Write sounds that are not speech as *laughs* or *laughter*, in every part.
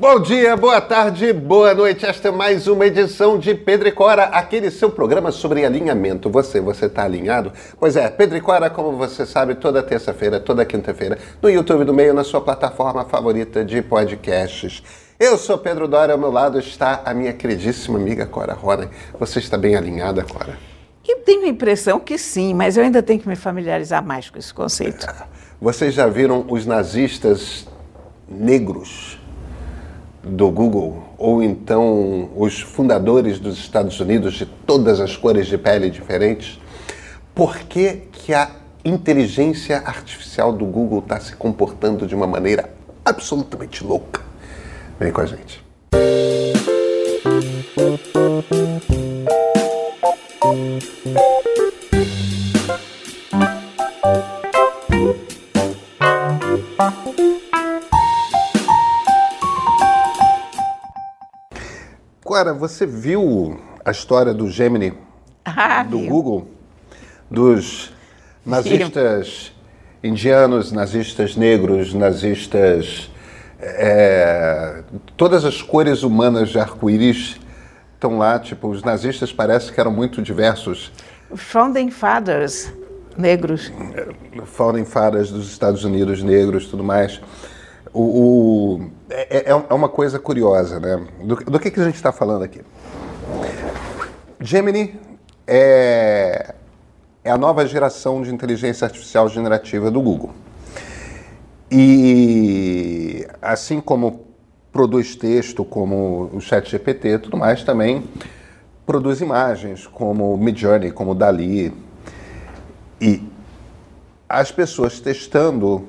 Bom dia, boa tarde, boa noite. Esta é mais uma edição de Pedro e Cora, aquele seu programa sobre alinhamento. Você, você está alinhado? Pois é, Pedro e Cora, como você sabe, toda terça-feira, toda quinta-feira, no YouTube do Meio, na sua plataforma favorita de podcasts. Eu sou Pedro Dória, ao meu lado está a minha queridíssima amiga Cora Ronen. Você está bem alinhada, Cora? Eu tenho a impressão que sim, mas eu ainda tenho que me familiarizar mais com esse conceito. *laughs* Vocês já viram os nazistas negros do Google, ou então os fundadores dos Estados Unidos de todas as cores de pele diferentes? Por que, que a inteligência artificial do Google está se comportando de uma maneira absolutamente louca? Vem com a gente. Clara, você viu a história do Gemini Ah, do viu? Google? Dos nazistas indianos, nazistas negros, nazistas. é, todas as cores humanas de arco-íris estão lá. Tipo, os nazistas parece que eram muito diversos. Os Founding Fathers negros. Founding Fathers dos Estados Unidos, negros, tudo mais. O, o- é, é- é uma coisa curiosa, né? Do, do que, que a gente está falando aqui? Gemini é, é a nova geração de inteligência artificial generativa do Google. E assim como produz texto, como o ChatGPT e tudo mais, também produz imagens, como Midjourney, como Dali, e as pessoas testando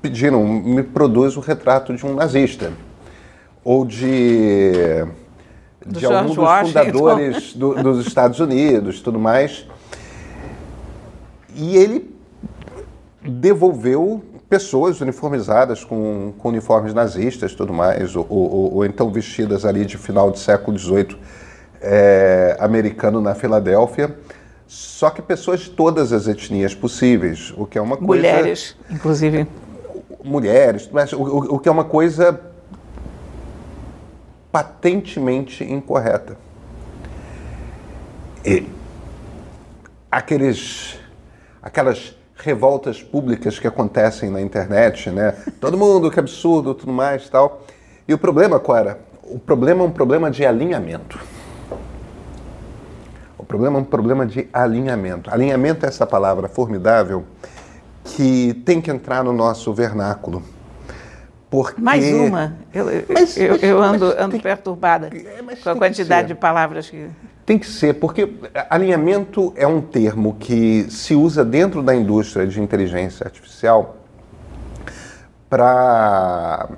pediram, me produz o retrato de um nazista. Ou de, Do de algum George dos fundadores do- *laughs* dos Estados Unidos, tudo mais. E ele devolveu pessoas uniformizadas com, com uniformes nazistas tudo mais, ou, ou- ou então vestidas ali de final do século XVIII é, americano na Filadélfia, só que pessoas de todas as etnias possíveis, o que é uma coisa... Mulheres, inclusive. Mulheres, mas o, o- o que é uma coisa patentemente incorreta. E aqueles, aquelas revoltas públicas que acontecem na internet, né? *laughs* Todo mundo, que absurdo, tudo mais e tal. E o problema, qual era? O problema é um problema de alinhamento. O problema é um problema de alinhamento. Alinhamento é essa palavra formidável que tem que entrar no nosso vernáculo. Porque... Mais uma. Eu, eu- Mas- eu, eu ando, ando tem- perturbada É, com a quantidade de palavras que. Tem que ser, porque alinhamento é um termo que se usa dentro da indústria de inteligência artificial para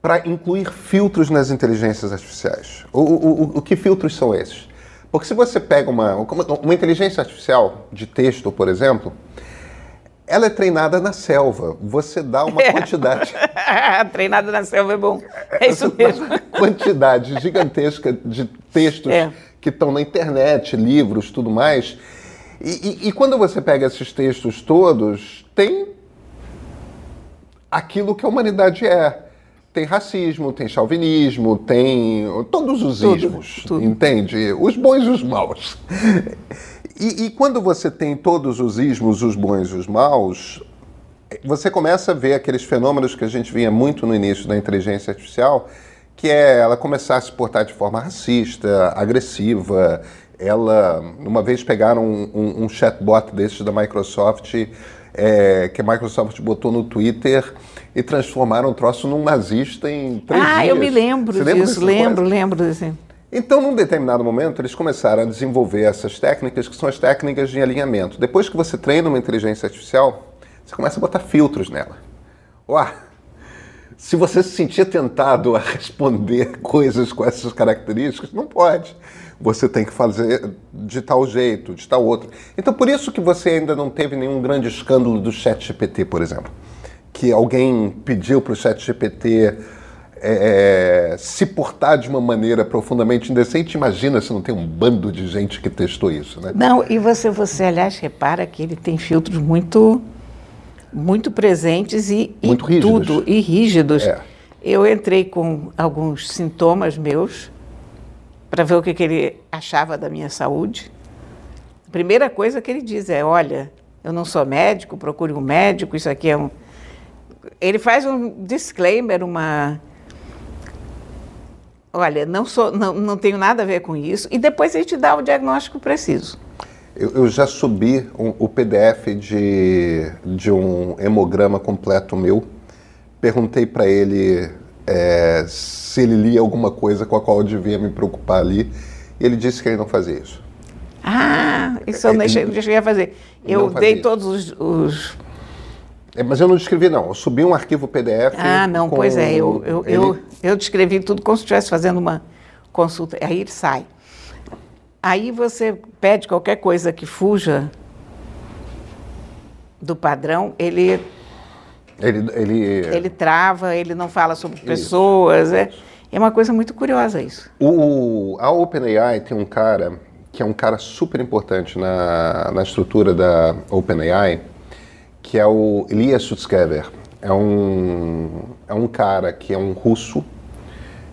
para incluir filtros nas inteligências artificiais. O, o, o, o que filtros são esses? Porque se você pega uma, uma inteligência artificial de texto, por exemplo, ela é treinada na selva. Você dá uma É. quantidade *laughs* Treinada na selva é bom. É isso mesmo. quantidade gigantesca de textos É. que estão na internet, livros, tudo mais. E, e- e quando você pega esses textos todos, tem aquilo que a humanidade é. Tem racismo, tem chauvinismo, tem todos os Tudo, ismos, tudo. entende? Os bons e os maus. E, e quando você tem todos os ismos, os bons e os maus, você começa a ver aqueles fenômenos que a gente via muito no início da inteligência artificial, que é ela começar a se portar de forma racista, agressiva. Ela, uma vez pegaram um, um- um chatbot desses da Microsoft, é, que a Microsoft botou no Twitter e transformaram o troço num nazista em três Ah, dias. eu me lembro Você disso. Lembro, lembro desse. Então, num determinado momento, eles começaram a desenvolver essas técnicas que são as técnicas de alinhamento. Depois que você treina uma inteligência artificial, você começa a botar filtros nela. Uá, se você se sentir tentado a responder *laughs* coisas com essas características, não pode. Você tem que fazer de tal jeito, de tal outro. Então, por isso que você ainda não teve nenhum grande escândalo do ChatGPT, por exemplo. Que alguém pediu para o ChatGPT é, se portar de uma maneira profundamente indecente. Imagina se não tem um bando de gente que testou isso, né? Não, e você, você, aliás, repara que ele tem filtros muito muito presentes e, e Muito rígidos. tudo e rígidos. É. Eu entrei com alguns sintomas meus para ver o que, que ele achava da minha saúde. A primeira coisa que ele diz é: olha, eu não sou médico, procure um médico, isso aqui é um. Ele faz um disclaimer, uma. Olha, não, sou, não, não tenho nada a ver com isso, e depois a gente dá o diagnóstico preciso. Eu, eu já subi um- o PDF de, de um hemograma completo meu. Perguntei para ele é, se ele lia alguma coisa com a qual eu devia me preocupar ali. E ele disse que ele não fazia isso. Ah, isso eu É, ele- não cheguei a fazer. Eu dei todos os, os- É, mas eu não descrevi, não. Eu subi um arquivo PDF. Ah, não, com- pois é, eu, eu, ele- eu, eu descrevi tudo como se estivesse fazendo uma consulta. Aí ele sai. Aí você pede qualquer coisa que fuja do padrão, ele, Ele, ele, ele trava, ele não fala sobre pessoas. É, é uma coisa muito curiosa isso. O, a OpenAI tem um cara que é um cara super importante na, na estrutura da OpenAI, que é o Elias Sutskever. É um, é um cara que é um russo,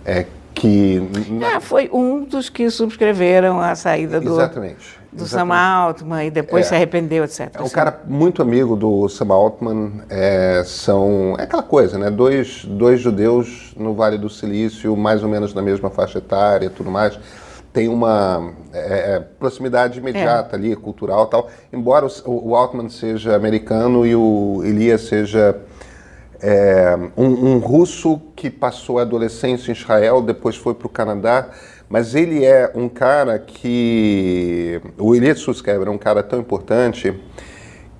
é, que... Ah, foi um dos que subscreveram a saída do, exatamente. do exatamente. Sam Altman e depois É. se arrependeu, etc. É um cara muito amigo do Sam Altman. É, são é aquela coisa, né? Dois, dois judeus no Vale do Silício, mais ou menos na mesma faixa etária, e tudo mais. Tem uma é, é, proximidade imediata ali, cultural, e tal. Embora o, o Altman seja americano e o Elias seja é, um, um russo que passou a adolescência em Israel, depois foi para o Canadá, mas ele é um cara que. O Elias Sutskever é um cara tão importante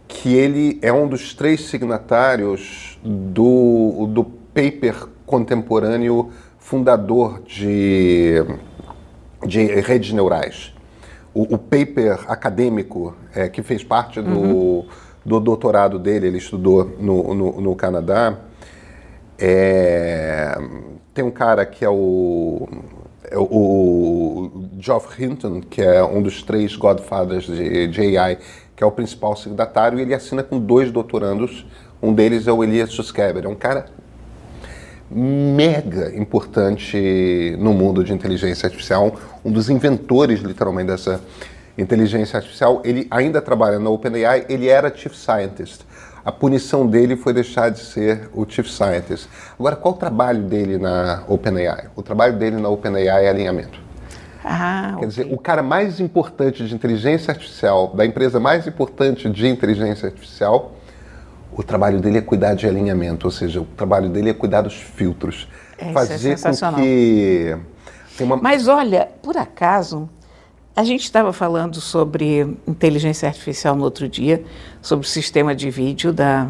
que ele é um dos três signatários do, do paper contemporâneo fundador de, de redes neurais. O, o paper acadêmico é, que fez parte do, do doutorado dele, ele estudou no, no, no Canadá. É, tem um cara que é o, é o, Geoff Hinton, que é um dos três godfathers de, de AI, que é o principal signatário, e ele assina com dois doutorandos. Um deles é o Elias Sutskever. É um cara mega importante no mundo de inteligência artificial, um dos inventores, literalmente, dessa inteligência artificial. Ele ainda trabalha na OpenAI, ele era Chief Scientist. A punição dele foi deixar de ser o Chief Scientist. Agora, qual o trabalho dele na OpenAI? O trabalho dele na OpenAI é alinhamento. Ah, Quer dizer, o cara mais importante de inteligência artificial, da empresa mais importante de inteligência artificial, o trabalho dele é cuidar de alinhamento, ou seja, o trabalho dele é cuidar dos filtros. É, isso é fazer com que. Uma... Mas olha, por acaso, a gente estava falando sobre inteligência artificial no outro dia, sobre o sistema de vídeo da.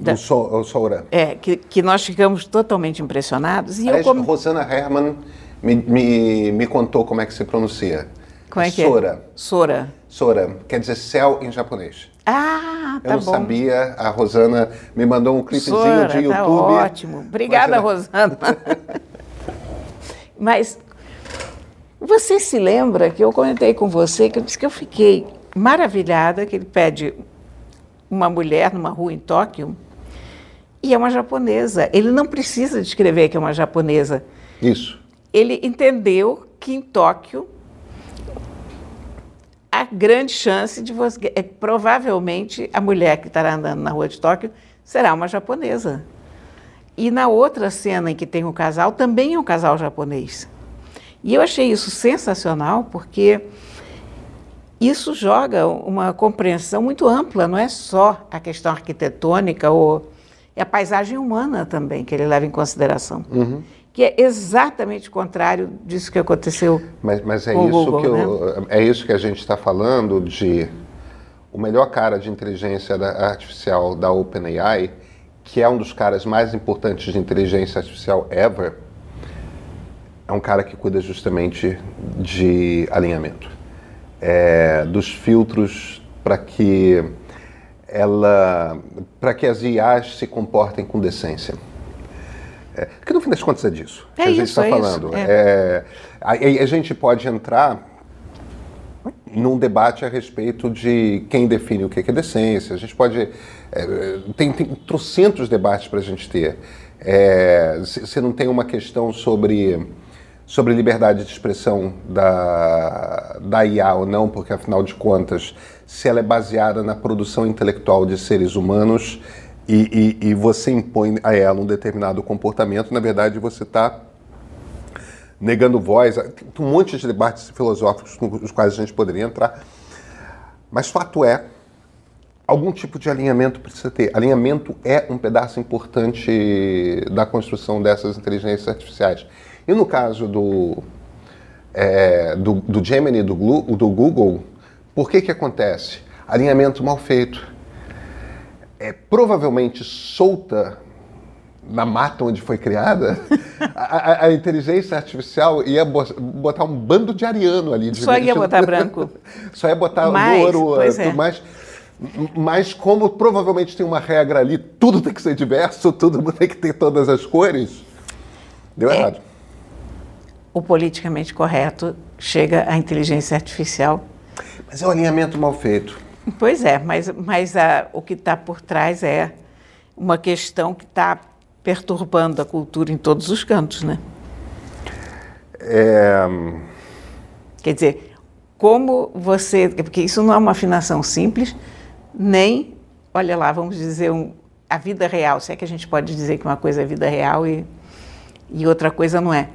da Sol- o Soura. é, que, que nós ficamos totalmente impressionados. E eu Aliás, como, Rosana Herman me, me, me contou como é que se pronuncia. como é que Sora. é? Sora. Sora, quer dizer céu em japonês. Ah, Eu tá não bom. sabia, a Rosana me mandou um clipezinho Sora, de YouTube. tá ótimo. Obrigada, Imagina- Rosana. *laughs* Mas você se lembra que eu comentei com você que eu disse que eu fiquei maravilhada que ele pede uma mulher numa rua em Tóquio e é uma japonesa. Ele não precisa descrever que é uma japonesa. Isso. Ele entendeu que em Tóquio há grande chance de você. é, provavelmente a mulher que estará andando na rua de Tóquio será uma japonesa. E na outra cena em que tem um casal, também é um casal japonês. E eu achei isso sensacional porque isso joga uma compreensão muito ampla, não é só a questão arquitetônica ou é a paisagem humana também que ele leva em consideração, que é exatamente o contrário disso que aconteceu. Mas, mas é, isso Google, que eu- é isso que a gente está falando de o melhor cara de inteligência artificial da OpenAI, que é um dos caras mais importantes de inteligência artificial ever, é um cara que cuida justamente de alinhamento, É, dos filtros para que ela, para que as IAs se comportem com decência. É, porque no fim das contas é disso É que a gente está é falando. é. É, a, a gente pode entrar num debate a respeito de quem define o que é decência. A gente pode. É, tem, tem trocentos debates para a gente ter. Você não tem uma questão sobre, sobre liberdade de expressão da, da IA ou não, porque afinal de contas, se ela é baseada na produção intelectual de seres humanos e, e, e você impõe a ela um determinado comportamento, na verdade você está negando voz. Tem um monte de debates filosóficos com os quais a gente poderia entrar. Mas fato é, algum tipo de alinhamento precisa ter. Alinhamento é um pedaço importante da construção dessas inteligências artificiais. E no caso do, é, do, do Gemini, do, do Google, por que que acontece? Alinhamento mal feito. É, provavelmente solta na mata onde foi criada, *laughs* a, a, inteligência artificial ia botar um bando de ariano ali. Só ia botar branco. *laughs* Só ia botar mais, louro, tudo é. mais. Mas como provavelmente tem uma regra ali, tudo tem que ser diverso, tudo tem que ter todas as cores, deu é. errado. O politicamente correto chega à inteligência artificial. Mas é um alinhamento mal feito. Pois é, mas, mas a, o que está por trás é uma questão que está perturbando a cultura em todos os cantos, né? É... Quer dizer, como você. Porque isso não é uma afinação simples, nem, olha lá, vamos dizer, um, a vida real. Se é que a gente pode dizer que uma coisa é vida real e, e outra coisa não é.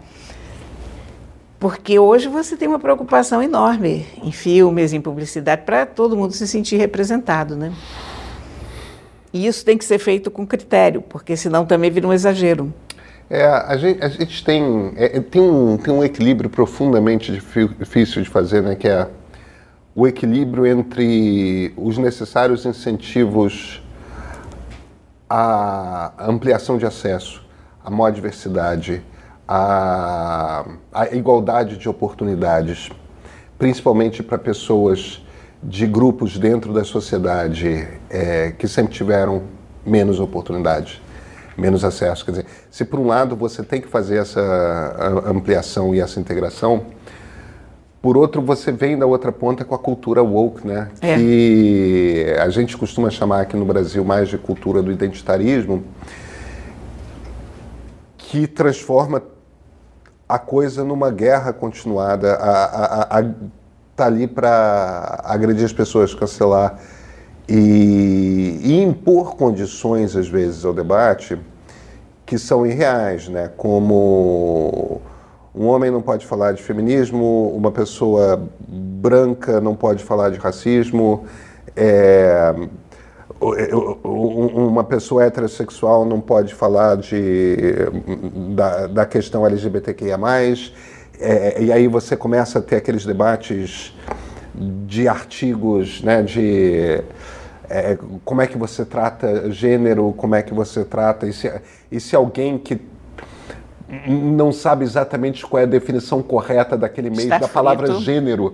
Porque hoje você tem uma preocupação enorme em filmes, em publicidade, para todo mundo se sentir representado, né? E isso tem que ser feito com critério, porque senão também vira um exagero. É, a gente, a gente tem, é, tem, um, tem um equilíbrio profundamente difícil de fazer, né, que é o equilíbrio entre os necessários incentivos à ampliação de acesso, à maior diversidade, à, à igualdade de oportunidades, principalmente para pessoas de grupos dentro da sociedade é, que sempre tiveram menos oportunidade, menos acesso. Quer dizer, se por um lado você tem que fazer essa ampliação e essa integração, por outro você vem da outra ponta com a cultura woke, né? É. Que a gente costuma chamar aqui no Brasil mais de cultura do identitarismo, que transforma a coisa numa guerra continuada. A, a, a, está ali para agredir as pessoas, cancelar e, e, impor condições, às vezes, ao debate que são irreais, né? como um homem não pode falar de feminismo, uma pessoa branca não pode falar de racismo, é, uma pessoa heterossexual não pode falar de, da, da questão LGBTQIA+, é, e aí você começa a ter aqueles debates de artigos, né, de é, como é que você trata gênero, como é que você trata. E se, e se alguém que não sabe exatamente qual é a definição correta daquele mês da palavra gênero,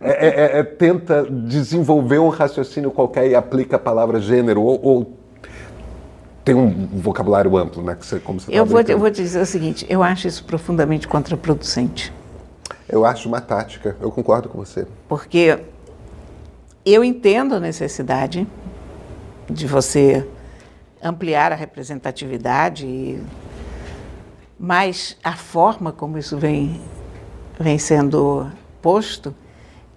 é, é, é, é, tenta desenvolver um raciocínio qualquer e aplica a palavra gênero, ou, ou tem um vocabulário amplo, né? Que você, como você eu, tá vou, eu vou te dizer o seguinte, eu acho isso profundamente contraproducente. Eu acho uma tática, eu concordo com você. Porque eu entendo a necessidade de você ampliar a representatividade, mas a forma como isso vem, vem sendo posto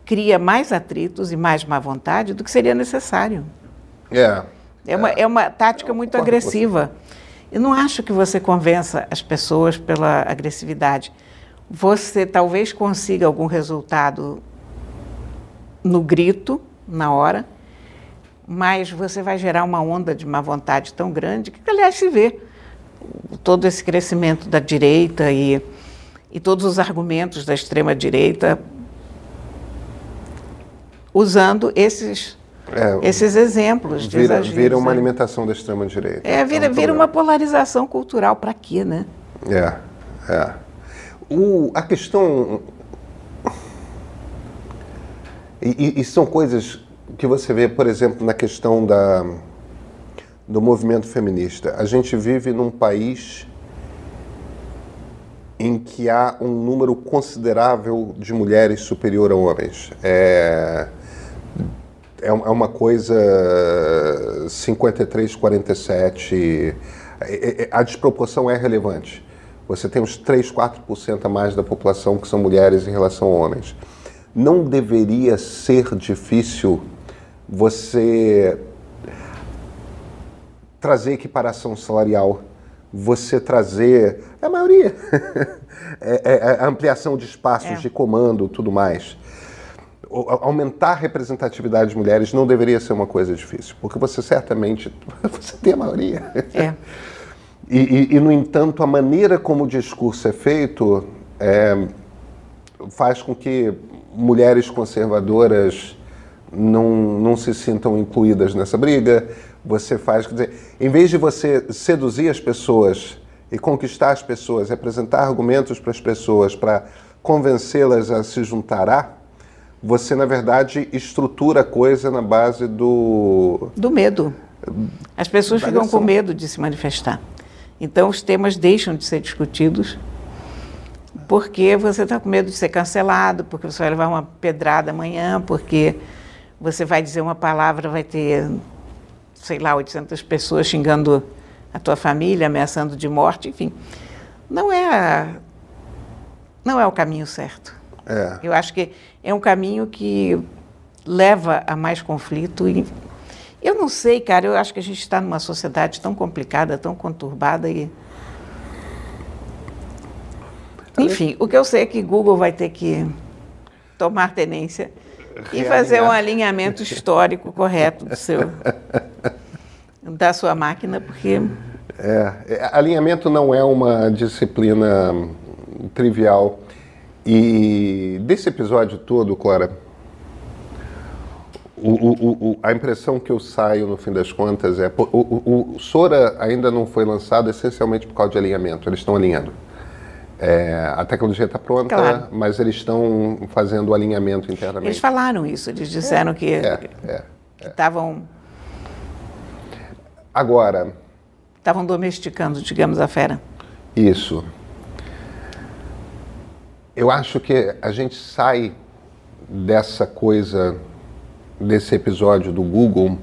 cria mais atritos e mais má vontade do que seria necessário. É. É uma, é uma tática muito agressiva. Eu não acho que você convença as pessoas pela agressividade. Você talvez consiga algum resultado no grito, na hora, mas você vai gerar uma onda de má vontade tão grande que, aliás, se vê todo esse crescimento da direita e, e todos os argumentos da extrema-direita usando esses é, esses exemplos de vira, Vira uma né? alimentação da extrema-direita. É, vira, é um vira uma polarização cultural. Para quê, né? É, é. O, a questão... E, e, são coisas que você vê, por exemplo, na questão da, do movimento feminista. A gente vive num país em que há um número considerável de mulheres superior a homens. É, é, é uma coisa 53, 47. É, é, a desproporção é relevante. Você tem uns 3, 4% a mais da população que são mulheres em relação a homens. Não deveria ser difícil você trazer equiparação salarial, você trazer é a maioria, *laughs* é, é, é, a ampliação de espaços é. de comando, tudo mais. aumentar a representatividade de mulheres não deveria ser uma coisa difícil, porque você certamente *laughs* você tem a maioria. É. *laughs* E, e, e, no entanto, a maneira como o discurso é feito é, faz com que mulheres conservadoras não, não se sintam incluídas nessa briga. Você faz, quer dizer, em vez de você seduzir as pessoas e conquistar as pessoas, apresentar argumentos para as pessoas, para convencê-las a se juntar a, você, na verdade, estrutura a coisa na base do. Do medo. As pessoas ficam com medo de se manifestar. Então, os temas deixam de ser discutidos porque você está com medo de ser cancelado, porque você vai levar uma pedrada amanhã, porque você vai dizer uma palavra, vai ter, sei lá, 800 pessoas xingando a tua família, ameaçando de morte, enfim. Não é, a, não é o caminho certo. É. Eu acho que é um caminho que leva a mais conflito e eu não sei, cara, eu acho que a gente está numa sociedade tão complicada, tão conturbada e. Enfim, o que eu sei é que Google vai ter que tomar tenência e fazer um alinhamento histórico correto do seu, da sua máquina, porque. É, é alinhamento não é uma disciplina trivial. E desse episódio todo, Clara, o, o, o, a impressão que eu saio, no fim das contas, é... O, o, Sora ainda não foi lançado essencialmente por causa de alinhamento. Eles estão alinhando. É, a tecnologia está pronta, claro. mas eles estão fazendo o alinhamento internamente. Eles falaram isso, eles disseram é, que é, é, estavam... Agora... Estavam domesticando, digamos, a fera. Isso. Eu acho que a gente sai dessa coisa desse episódio do Google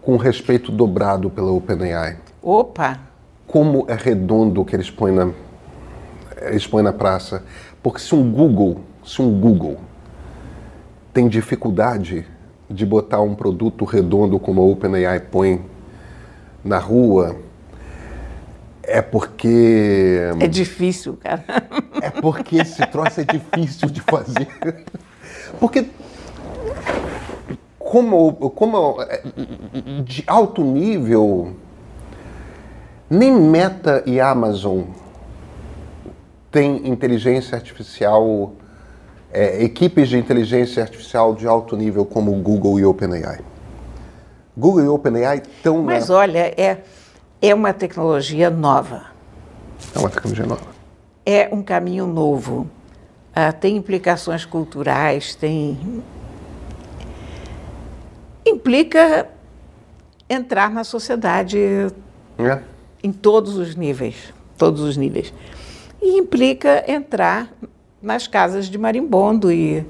com respeito dobrado pela OpenAI. Opa! Como é redondo o que eles põem na, eles põem na praça. Porque se um Google, se um Google tem dificuldade de botar um produto redondo como a OpenAI põe na rua, é porque. É difícil, cara. É porque esse troço é difícil de fazer. Porque como, como de alto nível, nem Meta e Amazon têm inteligência artificial, é, equipes de inteligência artificial de alto nível como Google e OpenAI. Google e OpenAI estão. Mas na... olha, é, é uma tecnologia nova. É uma tecnologia nova. É um caminho novo. Ah, tem implicações culturais, tem. implica entrar na sociedade é. Em todos os níveis. Todos os níveis. E implica entrar nas casas de marimbondo e.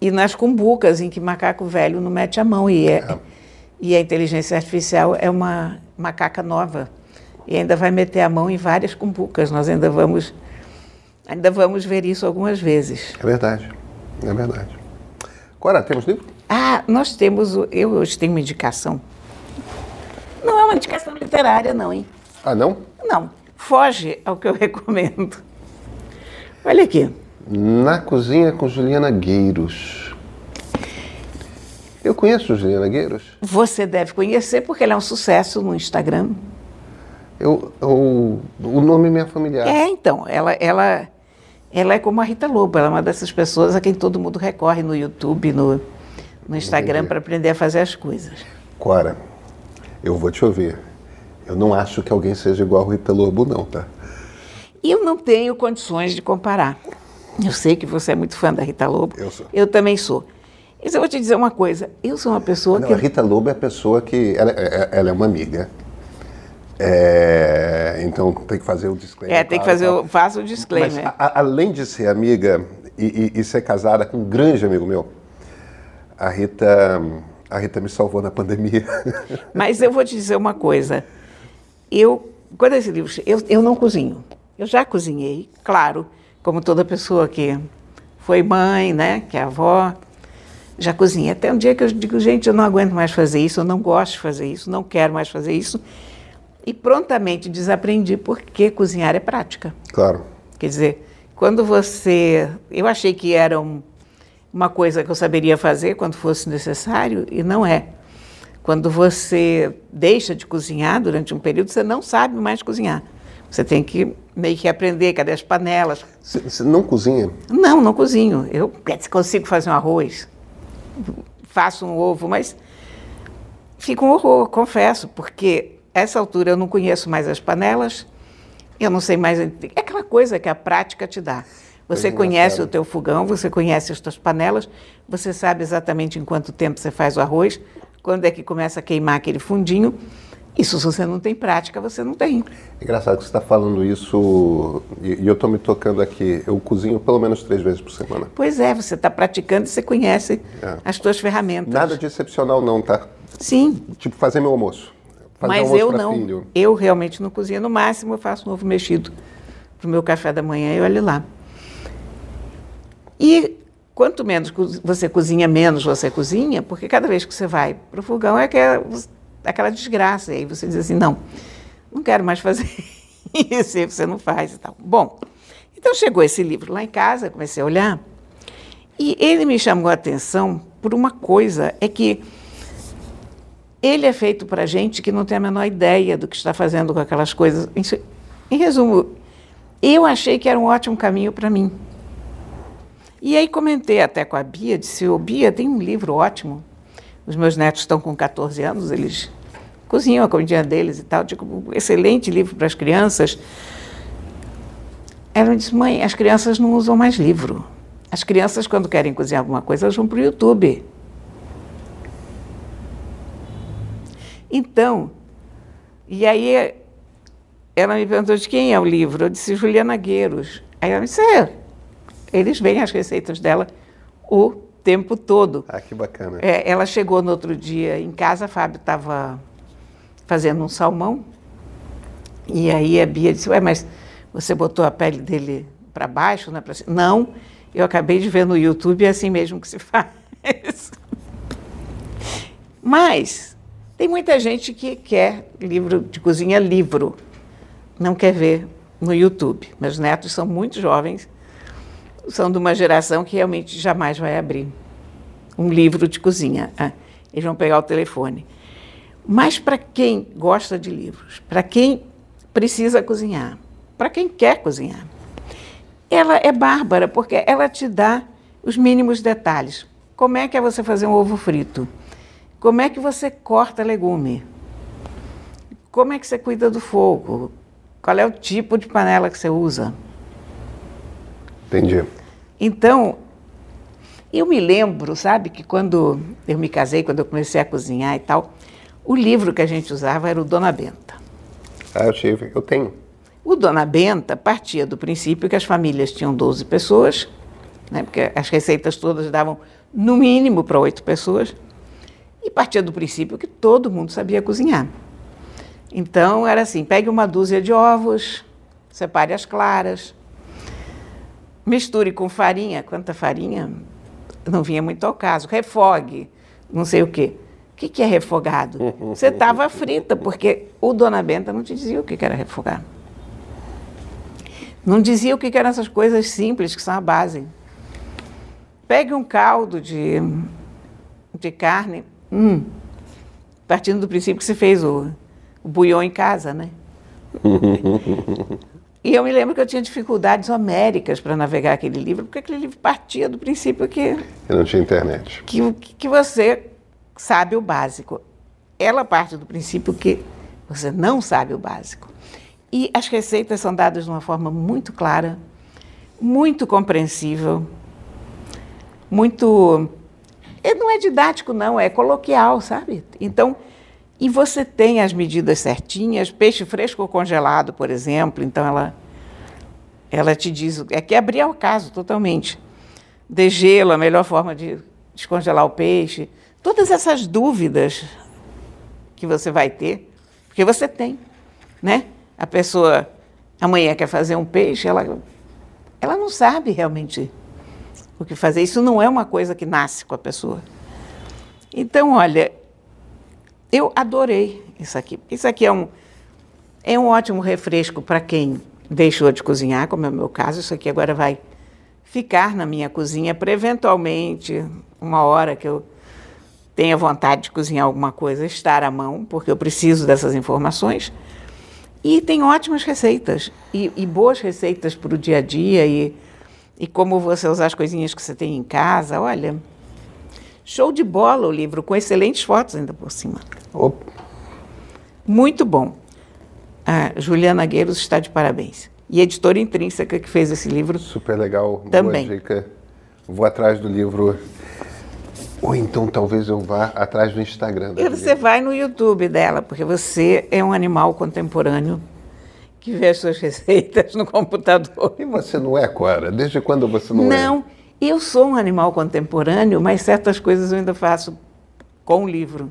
E nas cumbucas em que macaco velho não mete a mão. E, é, é. e a inteligência artificial é uma macaca nova. E ainda vai meter a mão em várias cumbucas. Nós ainda vamos Ainda vamos ver isso algumas vezes. É verdade, é verdade. Agora, temos livro? Ah, nós temos, eu hoje tenho uma indicação. Não é uma indicação literária, não, hein? Ah, não? Não, foge ao que eu *laughs* recomendo. Olha aqui. Na Cozinha com Juliana Gueiros. Eu conheço Juliana Gueiros? Você deve conhecer porque ela é um sucesso no Instagram. Eu, eu, o nome me é familiar. É, então, ela, ela ela é como a Rita Lobo, ela é uma dessas pessoas a quem todo mundo recorre no YouTube, no, no Instagram, para aprender a fazer as coisas. Cora, eu vou te ouvir. Eu não acho que alguém seja igual a Rita Lobo, não, tá? Eu não tenho condições de comparar. Eu sei que você é muito fã da Rita Lobo. Eu sou. Eu também sou. Mas eu vou te dizer uma coisa. Eu sou uma pessoa não, que. A Rita Lobo é a pessoa que. Ela, é, é, ela é uma amiga. É, então tem que fazer o disclaimer. É, tem que fazer, o, faça o disclaimer. Mas, a, além de ser amiga e, e, e, ser casada com um grande amigo meu, a Rita, a Rita me salvou na pandemia. *laughs* Mas eu vou te dizer uma coisa. Eu, quando esse livro, eu, eu não cozinho. Eu já cozinhei, claro, como toda pessoa que foi mãe, né, que é avó, já cozinhei. Até um dia que eu digo, gente, eu não aguento mais fazer isso, eu não gosto de fazer isso, não quero mais fazer isso e prontamente desaprendi porque cozinhar é prática. Claro. Quer dizer, quando você. Eu achei que era um, uma coisa que eu saberia fazer quando fosse necessário, e não é. Quando você deixa de cozinhar durante um período, você não sabe mais cozinhar. Você tem que meio que aprender, cadê as panelas? Você não cozinha? Não, não cozinho. Eu consigo fazer um arroz, faço um ovo, mas fica um horror, confesso, porque essa altura eu não conheço mais as panelas, eu não sei mais. É aquela coisa que a prática te dá. Você conhece o teu fogão, você conhece as tuas panelas, você sabe exatamente em quanto tempo você faz o arroz, quando é que começa a queimar aquele fundinho. Isso, se você não tem prática, você não tem. É engraçado que você está falando isso e, eu estou me tocando aqui. Eu cozinho pelo menos três vezes por semana. Pois é, você está praticando e você conhece é. as tuas ferramentas. Nada de excepcional não, tá? Sim. Tipo fazer meu almoço. Fazer Mas eu não. Filho. Eu realmente não cozinho. No máximo, eu faço um ovo mexido para o meu café da manhã e olhe lá. E quanto menos você cozinha, menos você cozinha, porque cada vez que você vai para o fogão é aquela, aquela desgraça. E aí você diz assim: não, não quero mais fazer *laughs* isso, e você não faz e tal. Bom, então chegou esse livro lá em casa, comecei a olhar, e ele me chamou a atenção por uma coisa: é que ele é feito para gente que não tem a menor ideia do que está fazendo com aquelas coisas. Em, resumo, eu achei que era um ótimo caminho para mim. E aí comentei até com a Bia, disse, ô Bia, tem um livro ótimo. Os meus netos estão com 14 anos, eles cozinham a comidinha deles e tal. Digo, excelente livro para as crianças. Ela disse, mãe, as crianças não usam mais livro. As crianças, quando querem cozinhar alguma coisa, elas vão para o YouTube. Então, e aí ela me perguntou de quem é o livro. Eu disse Juliana Gueiros. Aí ela me disse, é, eles veem as receitas dela o tempo todo. Ah, que bacana. É, ela chegou no outro dia em casa, a Fábio estava fazendo um salmão. E aí a Bia disse, ué, mas você botou a pele dele para baixo, não é para cima? Não, eu acabei de ver no YouTube, é assim mesmo que se *laughs* faz. Mas tem muita gente que quer livro de cozinha livro, não quer ver no YouTube. Meus netos são muito jovens, são de uma geração que realmente jamais vai abrir um livro de cozinha. Ah, eles vão pegar o telefone. Mas para quem gosta de livros, para quem precisa cozinhar, para quem quer cozinhar, ela é bárbara porque ela te dá os mínimos detalhes. Como é que é você fazer um ovo frito? Como é que você corta legume? Como é que você cuida do fogo? Qual é o tipo de panela que você usa? Entendi. Então, eu me lembro, sabe, que quando eu me casei, quando eu comecei a cozinhar e tal, o livro que a gente usava era o Dona Benta. Ah, eu tive, eu tenho. O Dona Benta partia do princípio que as famílias tinham 12 pessoas, né, porque as receitas todas davam no mínimo para oito pessoas e partia do princípio que todo mundo sabia cozinhar. Então era assim: pegue uma dúzia de ovos, separe as claras, misture com farinha. Quanta farinha? Não vinha muito ao caso. Refogue, não sei o quê. O que, que é refogado? *laughs* Você estava frita, porque o Dona Benta não te dizia o que, que era refogar. Não dizia o que, que eram essas coisas simples que são a base. Pegue um caldo de, de carne, Hum, partindo do princípio que você fez o, o em casa, né? *laughs* e eu me lembro que eu tinha dificuldades homéricas para navegar aquele livro, porque aquele livro partia do princípio que... Eu não tinha internet. Que, que você sabe o básico. Ela parte do princípio que você não sabe o básico. E as receitas são dadas de uma forma muito clara, muito compreensível, muito não é didático, não, é coloquial, sabe? Então, E você tem as medidas certinhas, peixe fresco ou congelado, por exemplo, então ela, ela te diz, é que abrir o caso totalmente. Degelo, a melhor forma de descongelar o peixe. Todas essas dúvidas que você vai ter, porque você tem, né? A pessoa amanhã quer fazer um peixe, ela, ela não sabe realmente o que fazer. Isso não é uma coisa que nasce com a pessoa. Então, olha, eu adorei isso aqui. Isso aqui é um, é um ótimo refresco para quem deixou de cozinhar, como é o meu caso. Isso aqui agora vai ficar na minha cozinha para eventualmente, uma hora que eu tenha vontade de cozinhar alguma coisa, estar à mão, porque eu preciso dessas informações. E tem ótimas receitas e, e boas receitas para o dia a dia e, e como você usar as coisinhas que você tem em casa. Olha, show de bola o livro, com excelentes fotos ainda por cima. Opa. Muito bom. A Juliana Gueiros está de parabéns. E a editora Intrínseca que fez esse livro. Super legal. Também. Boa dica. Vou atrás do livro ou então talvez eu vá atrás do Instagram dela. Você vai no YouTube dela, porque você é um animal contemporâneo que vê as suas *laughs* receitas no computador. E você não é, Cora? Desde quando você não, não é? Não, eu sou um animal contemporâneo, mas certas coisas eu ainda faço com o livro.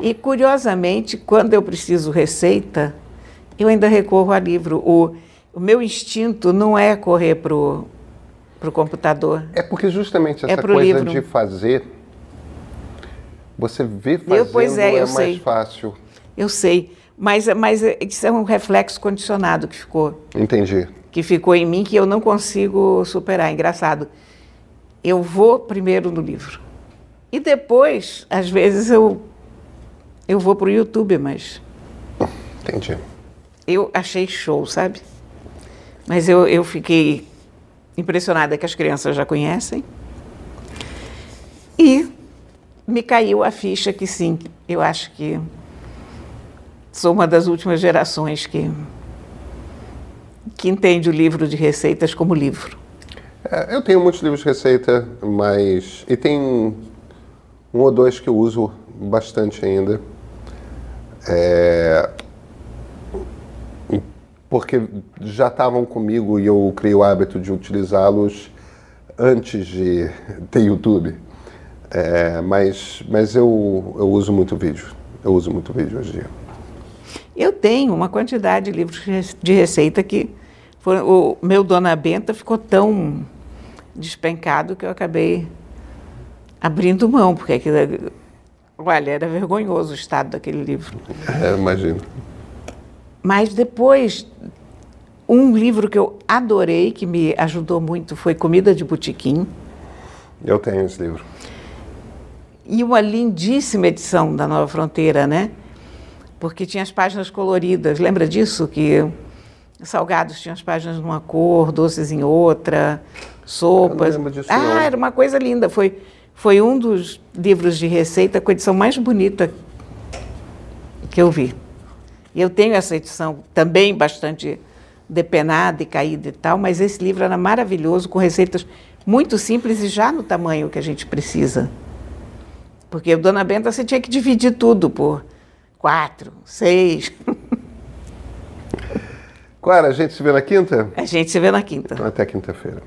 E curiosamente, quando eu preciso receita, eu ainda recorro a livro. O, o meu instinto não é correr para o computador. É porque justamente é essa é coisa livro. de fazer, você vê fazendo eu, pois é, é mais sei. fácil. Eu sei, mas, mas isso é um reflexo condicionado que ficou. Entendi. Que ficou em mim que eu não consigo superar. Engraçado. Eu vou primeiro no livro. E depois, às vezes, eu, eu vou para o YouTube, mas. Entendi. Eu achei show, sabe? Mas eu, eu fiquei impressionada que as crianças já conhecem. E me caiu a ficha que sim, eu acho que sou uma das últimas gerações que, que entende o livro de receitas como livro. É, eu tenho muitos livros de receita, mas. E tem um ou dois que eu uso bastante ainda. É, porque já estavam comigo e eu criei o hábito de utilizá-los antes de *laughs* ter YouTube. É, mas mas eu, eu uso muito vídeo. Eu uso muito vídeo hoje em dia. Eu tenho uma quantidade de livros de receita que o meu Dona Benta ficou tão despencado que eu acabei abrindo mão, porque aquilo, olha, era vergonhoso o estado daquele livro. É, imagino. Mas depois, um livro que eu adorei, que me ajudou muito, foi Comida de Botequim. Eu tenho esse livro. E uma lindíssima edição da Nova Fronteira, né? Porque tinha as páginas coloridas. Lembra disso? Que salgados tinham as páginas numa cor, doces em outra, sopas. Eu não disso, ah, não. era uma coisa linda. Foi, foi um dos livros de receita com a edição mais bonita que eu vi. Eu tenho essa edição também bastante depenada e caída e tal, mas esse livro era maravilhoso, com receitas muito simples e já no tamanho que a gente precisa. Porque Dona Benta você tinha que dividir tudo por quatro, seis. Clara, a gente se vê na quinta? A gente se vê na quinta. Então, até quinta-feira.